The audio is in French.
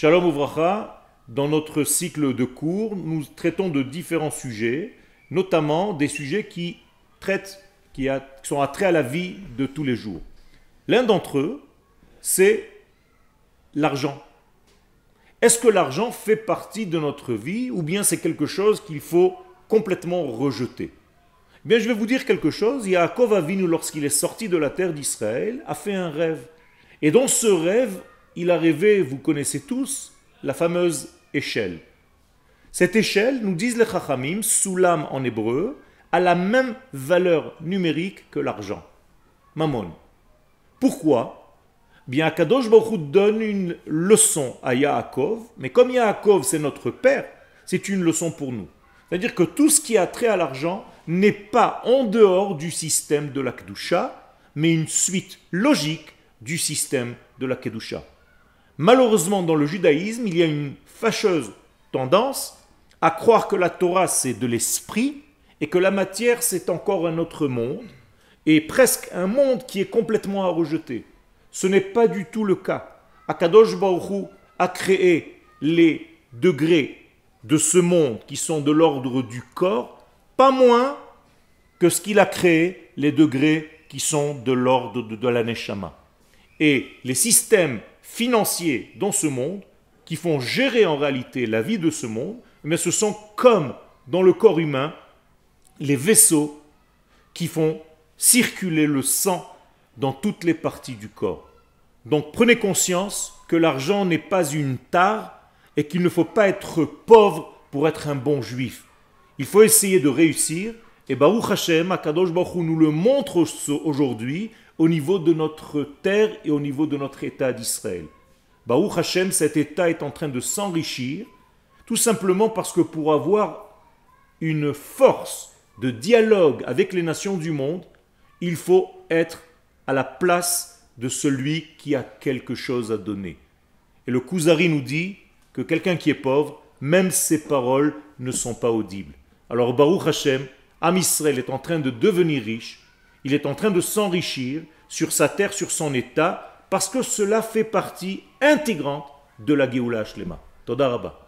Shalom Ouvracha, dans notre cycle de cours, nous traitons de différents sujets, notamment des sujets qui traitent, qui, sont attraits à la vie de tous les jours. L'un d'entre eux, c'est l'argent. Est-ce que l'argent fait partie de notre vie ou bien c'est quelque chose qu'il faut complètement rejeter? Eh Bien, je vais vous dire quelque chose. Yaakov Avinu, lorsqu'il est sorti de la terre d'Israël, a fait un rêve. Et dans ce rêve, il a rêvé, vous connaissez tous, la fameuse échelle. Cette échelle, nous disent les Chachamim, Soulam en hébreu, a la même valeur numérique que l'argent. Mammon. Pourquoi? Bien, Akadosh Baruch donne une leçon à Yaakov, mais comme Yaakov c'est notre père, c'est une leçon pour nous. C'est-à-dire que tout ce qui a trait à l'argent n'est pas en dehors du système de la Kedusha, mais une suite logique du système de la Kedusha. Malheureusement, dans le judaïsme, il y a une fâcheuse tendance à croire que la Torah c'est de l'esprit et que la matière c'est encore un autre monde et presque un monde qui est complètement à rejeter. Ce n'est pas du tout le cas. Akadosh Baruch a créé les degrés de ce monde qui sont de l'ordre du corps, pas moins que ce qu'il a créé les degrés qui sont de l'ordre de, de la. Et les systèmes financiers dans ce monde, qui font gérer en réalité la vie de ce monde, mais ce sont comme dans le corps humain les vaisseaux qui font circuler le sang dans toutes les parties du corps. Donc prenez conscience que l'argent n'est pas une tare et qu'il ne faut pas être pauvre pour être un bon juif. Il faut essayer de réussir et Baruch Hashem, Akadosh Baruch nous le montre aujourd'hui au niveau de notre terre et au niveau de notre État d'Israël. Baruch Hashem, cet État est en train de s'enrichir, tout simplement parce que pour avoir une force de dialogue avec les nations du monde, il faut être à la place de celui qui a quelque chose à donner. Et le Kuzari nous dit que quelqu'un qui est pauvre, même ses paroles ne sont pas audibles. Alors Baruch Hashem, Am Israël est en train de devenir riche, il est en train de s'enrichir sur sa terre, sur son état, parce que cela fait partie intégrante de la Géoula Shlema. Toda